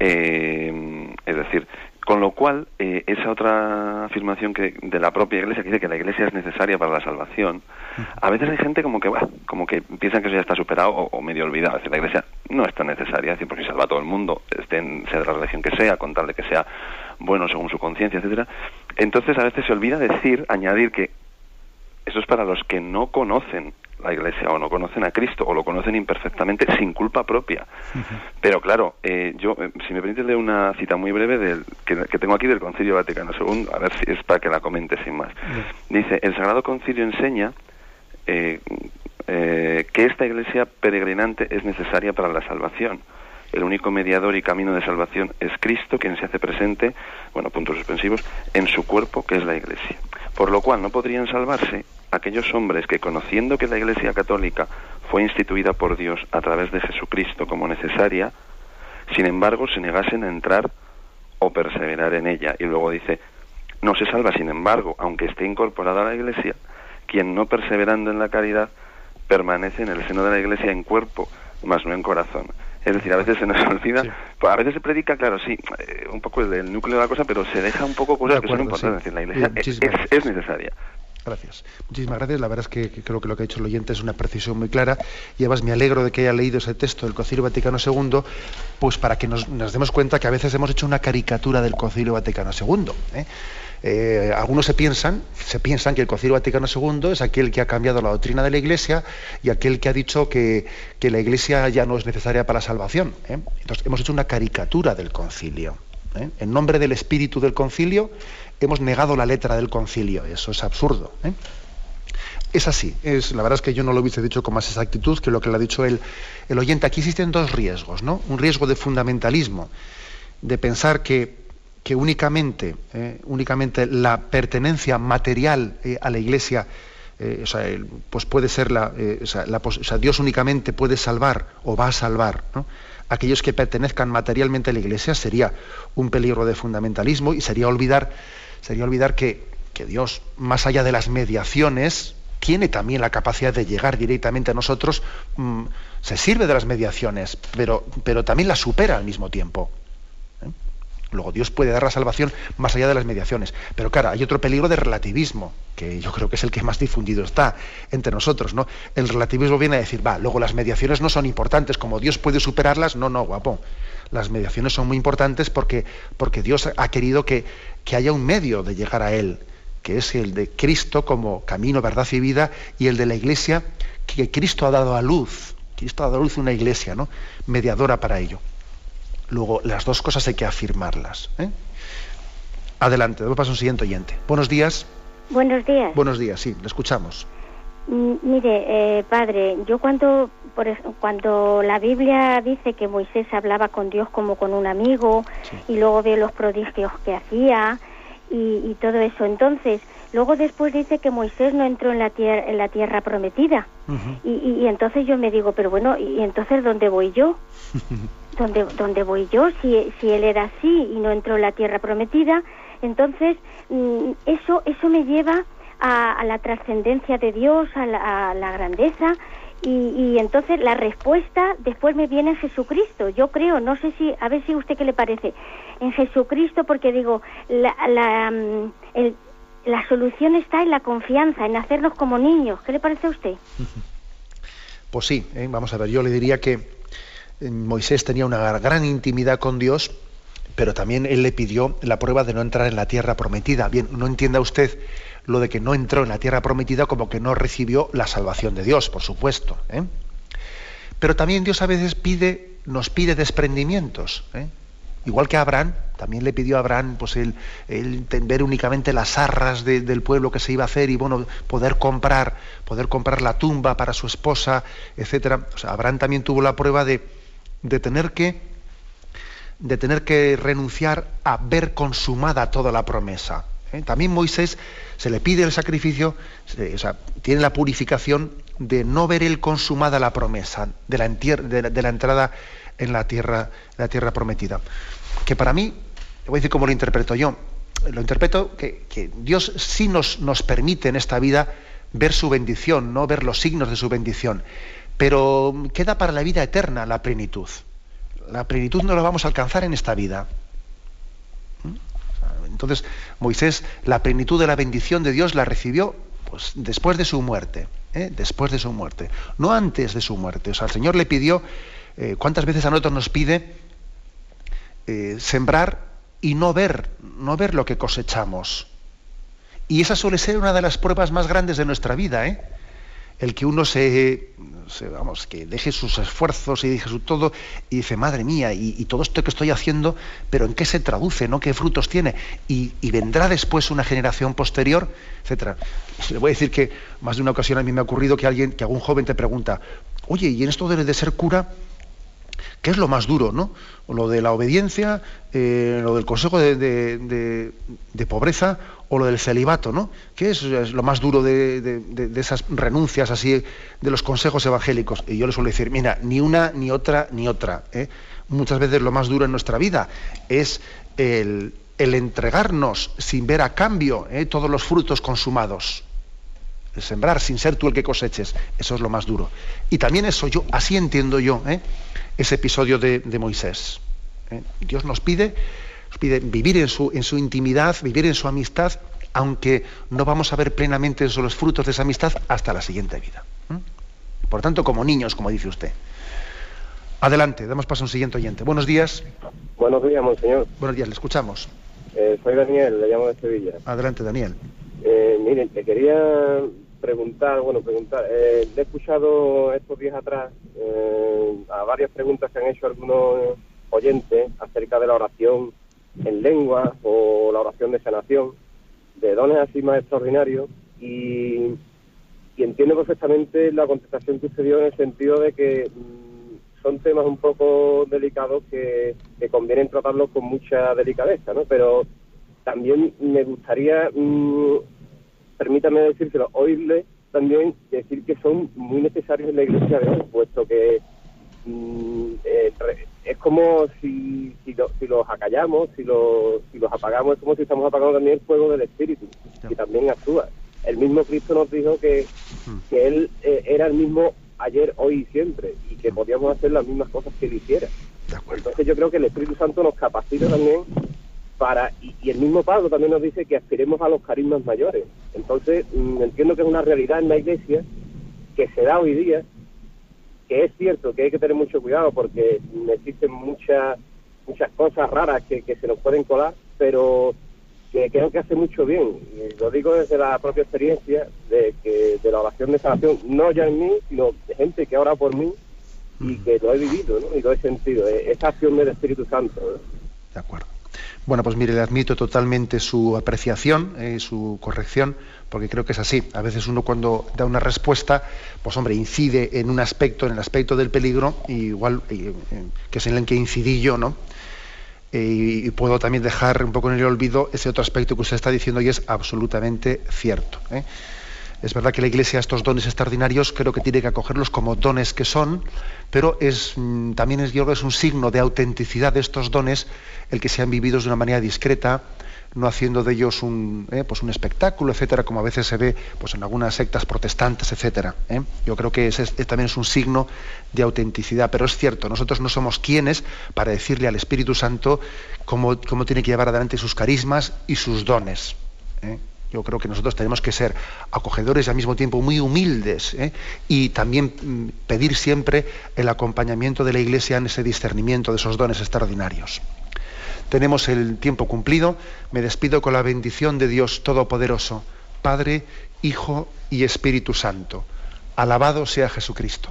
[SPEAKER 5] Eh, es decir, con lo cual, eh, esa otra afirmación que de la propia Iglesia que dice que la Iglesia es necesaria para la salvación, a veces hay gente como que, como que piensan que eso ya está superado o, medio olvidado. Es decir, la Iglesia no es tan necesaria, es decir, porque salva a todo el mundo, estén, sea de la religión que sea, con tal de que sea bueno según su conciencia, etcétera. Entonces, a veces se olvida decir, añadir que eso es para los que no conocen la Iglesia o no conocen a Cristo o lo conocen imperfectamente sin culpa propia. Pero claro, eh, yo, eh, si me permite leer una cita muy breve del, que, tengo aquí del Concilio Vaticano II, a ver si es para que la comente sin más. Dice, el Sagrado Concilio enseña eh, que esta Iglesia peregrinante es necesaria para la salvación. El único mediador y camino de salvación es Cristo, quien se hace presente, bueno, puntos suspensivos, en su cuerpo, que es la Iglesia. Por lo cual no podrían salvarse aquellos hombres que conociendo que la Iglesia Católica fue instituida por Dios a través de Jesucristo como necesaria, sin embargo se negasen a entrar o perseverar en ella. Y luego dice, no se salva, sin embargo, aunque esté incorporada a la Iglesia, quien no perseverando en la caridad permanece en el seno de la Iglesia en cuerpo, más no en corazón. Es decir, a veces se nos olvida, pues a veces se predica, claro, sí, eh, un poco el, núcleo de la cosa, pero se deja un poco cosas que son importantes. decir, la Iglesia es, necesaria.
[SPEAKER 1] Gracias. Muchísimas gracias. La verdad es que, creo que lo que ha hecho el oyente es una precisión muy clara. Y además me alegro de que haya leído ese texto del Concilio Vaticano II, pues para que nos, demos cuenta que a veces hemos hecho una caricatura del Concilio Vaticano II. ¿eh? Eh, algunos se piensan, se piensan que el Concilio Vaticano II es aquel que ha cambiado la doctrina de la Iglesia y aquel que ha dicho que, la Iglesia ya no es necesaria para la salvación. ¿eh? Entonces hemos hecho una caricatura del concilio. En nombre del espíritu del concilio hemos negado la letra del concilio. Eso es absurdo. ¿eh? Es así. Es, la verdad es que yo no lo hubiese dicho con más exactitud que lo que le ha dicho el, el oyente. Aquí existen dos riesgos, ¿no? Un riesgo de fundamentalismo, de pensar que, que únicamente, ¿eh? únicamente la pertenencia material eh, a la Iglesia sea, pues puede ser la, Dios únicamente puede salvar o va a salvar ¿no? aquellos que pertenezcan materialmente a la Iglesia sería un peligro de fundamentalismo y sería olvidar sería olvidar que, Dios, más allá de las mediaciones, tiene también la capacidad de llegar directamente a nosotros, mm, se sirve de las mediaciones, pero, pero también las supera al mismo tiempo. Luego Dios puede dar la salvación más allá de las mediaciones. Pero claro, hay otro peligro de relativismo, que yo creo que es el que más difundido está entre nosotros, ¿no? El relativismo viene a decir, va, luego las mediaciones no son importantes, como Dios puede superarlas, no, no, guapo. Las mediaciones son muy importantes porque, porque Dios ha querido que, que haya un medio de llegar a Él, que es el de Cristo como camino, verdad y vida, y el de la Iglesia que Cristo ha dado a luz. Cristo ha dado a luz una Iglesia, ¿no? Mediadora para ello. Luego, las dos cosas hay que afirmarlas. ¿eh? Adelante, damos paso a un siguiente oyente. Buenos días.
[SPEAKER 6] Buenos días.
[SPEAKER 1] Buenos días, sí, le escuchamos.
[SPEAKER 6] Mm, mire, eh, padre, yo cuando, por, cuando la Biblia dice que Moisés hablaba con Dios como con un amigo y luego ve los prodigios que hacía y, todo eso, entonces, luego después dice que Moisés no entró en la, tierra, en la tierra prometida. y, y, entonces yo me digo, pero bueno, ¿y entonces dónde voy yo? ¿dónde, dónde voy yo? Si, si él era así y no entró en la tierra prometida, entonces mm, eso, eso me lleva a, la trascendencia de Dios, a la, grandeza, y, y, entonces la respuesta después me viene en Jesucristo. Yo creo, no sé si, a ver si usted qué le parece, en Jesucristo, porque digo, la, la, mm, la solución está en la confianza, en hacernos como niños. ¿Qué le parece a usted?
[SPEAKER 1] Pues sí, ¿eh? vamos a ver, yo le diría que Moisés tenía una gran intimidad con Dios, pero también él le pidió la prueba de no entrar en la tierra prometida. Bien, no entienda usted lo de que no entró en la tierra prometida como que no recibió la salvación de Dios, por supuesto. ¿eh? Pero también Dios a veces pide, nos pide desprendimientos. ¿eh? Igual que Abraham, también le pidió a Abraham pues, el, ver únicamente las arras del pueblo que se iba a hacer y bueno, poder comprar, poder comprar la tumba para su esposa, etc. Abraham también tuvo la prueba de, de tener que de tener que renunciar a ver consumada toda la promesa. ¿eh? También Moisés se le pide el sacrificio, o sea, tiene la purificación de no ver el consumada la promesa de la, de la, entrada en la tierra, la tierra prometida. Que para mí, voy a decir cómo lo interpreto yo. Lo interpreto que, que Dios sí nos, nos permite en esta vida ver su bendición, no ver los signos de su bendición pero queda para la vida eterna la plenitud. La plenitud no la vamos a alcanzar en esta vida. ¿Mm? Entonces, Moisés, la plenitud de la bendición de Dios la recibió pues, después de su muerte. ¿eh? Después de su muerte. No antes de su muerte. O sea, el Señor le pidió, eh, ¿cuántas veces a nosotros nos pide eh, sembrar y no ver, no ver lo que cosechamos? Y esa suele ser una de las pruebas más grandes de nuestra vida, ¿eh? el que uno se, vamos, que deje sus esfuerzos y deje su todo y dice, madre mía, y, todo esto que estoy haciendo, pero ¿en qué se traduce? ¿no? ¿Qué frutos tiene? Y, vendrá después una generación posterior, etcétera. Le voy a decir que más de una ocasión a mí me ha ocurrido que alguien, que algún joven te pregunta, oye, ¿y en esto debe de ser cura? ¿Qué es lo más duro, no? Lo de la obediencia, eh, lo del consejo de, pobreza o lo del celibato, ¿no? ¿Qué es, lo más duro de, esas renuncias así de los consejos evangélicos? Y yo le suelo decir, mira, ni una, ni otra, ni otra. ¿eh? Muchas veces lo más duro en nuestra vida es el, entregarnos sin ver a cambio ¿eh? todos los frutos consumados. El sembrar sin ser tú el que coseches, eso es lo más duro. Y también eso yo, así entiendo yo. Ese episodio de, Moisés. ¿eh? Dios nos pide, pide vivir en su, en su intimidad, vivir en su amistad, aunque no vamos a ver plenamente los frutos de esa amistad hasta la siguiente vida. ¿eh? Por tanto, como niños, como dice usted. Adelante, damos paso a un siguiente oyente. Buenos días.
[SPEAKER 7] Buenos días, monseñor.
[SPEAKER 1] Buenos días, le escuchamos.
[SPEAKER 7] Eh, soy Daniel, le llamo de Sevilla.
[SPEAKER 1] Adelante, Daniel.
[SPEAKER 7] miren, te quería preguntar, bueno, preguntar, eh, he escuchado estos días atrás eh, a varias preguntas que han hecho algunos oyentes acerca de la oración en lengua o la oración de sanación, de dones así más extraordinarios y, entiendo perfectamente la contestación que usted dio en el sentido de que mm, son temas un poco delicados que, que convienen tratarlos con mucha delicadeza, ¿no? Pero también me gustaría... Mm, permítame decírselo, oírle también decir que son muy necesarios en la iglesia de hoy, puesto que mm, eh, es como si, si, los acallamos, si, si los apagamos, es como si estamos apagando también el fuego del Espíritu, y también actúa. El mismo Cristo nos dijo que, que Él eh, era el mismo ayer, hoy y siempre, y que podíamos hacer las mismas cosas que Él hiciera. Entonces yo creo que el Espíritu Santo nos capacita también para y, el mismo Pablo también nos dice que aspiremos a los carismas mayores. Entonces, mm, entiendo que es una realidad en la iglesia que se da hoy día, que es cierto que hay que tener mucho cuidado porque existen muchas muchas cosas raras que, que se nos pueden colar, pero que creo que hace mucho bien. Y lo digo desde la propia experiencia de que de la oración de salvación, no ya en mí, sino de gente que ora por mí y que lo he vivido ¿no? y lo he sentido. E-, esa acción del Espíritu Santo.
[SPEAKER 1] De acuerdo. Bueno, pues mire, le admito totalmente su apreciación, y eh, su corrección, porque creo que es así. A veces uno cuando da una respuesta, pues hombre, incide en un aspecto, en el aspecto del peligro, igual eh, que es en el que incidí yo, ¿no? Eh, y puedo también dejar un poco en el olvido ese otro aspecto que usted está diciendo y es absolutamente cierto. Es verdad que la Iglesia estos dones extraordinarios creo que tiene que acogerlos como dones que son, pero mm, también es, yo creo es un signo de autenticidad de estos dones el que sean vividos de una manera discreta, no haciendo de ellos un, eh, pues un espectáculo, etcétera, como a veces se ve pues en algunas sectas protestantes, etcétera. ¿eh? Yo creo que también es un signo de autenticidad, pero es cierto, nosotros no somos quienes para decirle al Espíritu Santo cómo, cómo tiene que llevar adelante sus carismas y sus dones. ¿eh? Yo creo que nosotros tenemos que ser acogedores y al mismo tiempo muy humildes y también mm, pedir siempre el acompañamiento de la Iglesia en ese discernimiento de esos dones extraordinarios. Tenemos el tiempo cumplido. Me despido con la bendición de Dios Todopoderoso, Padre, Hijo y Espíritu Santo. Alabado sea Jesucristo.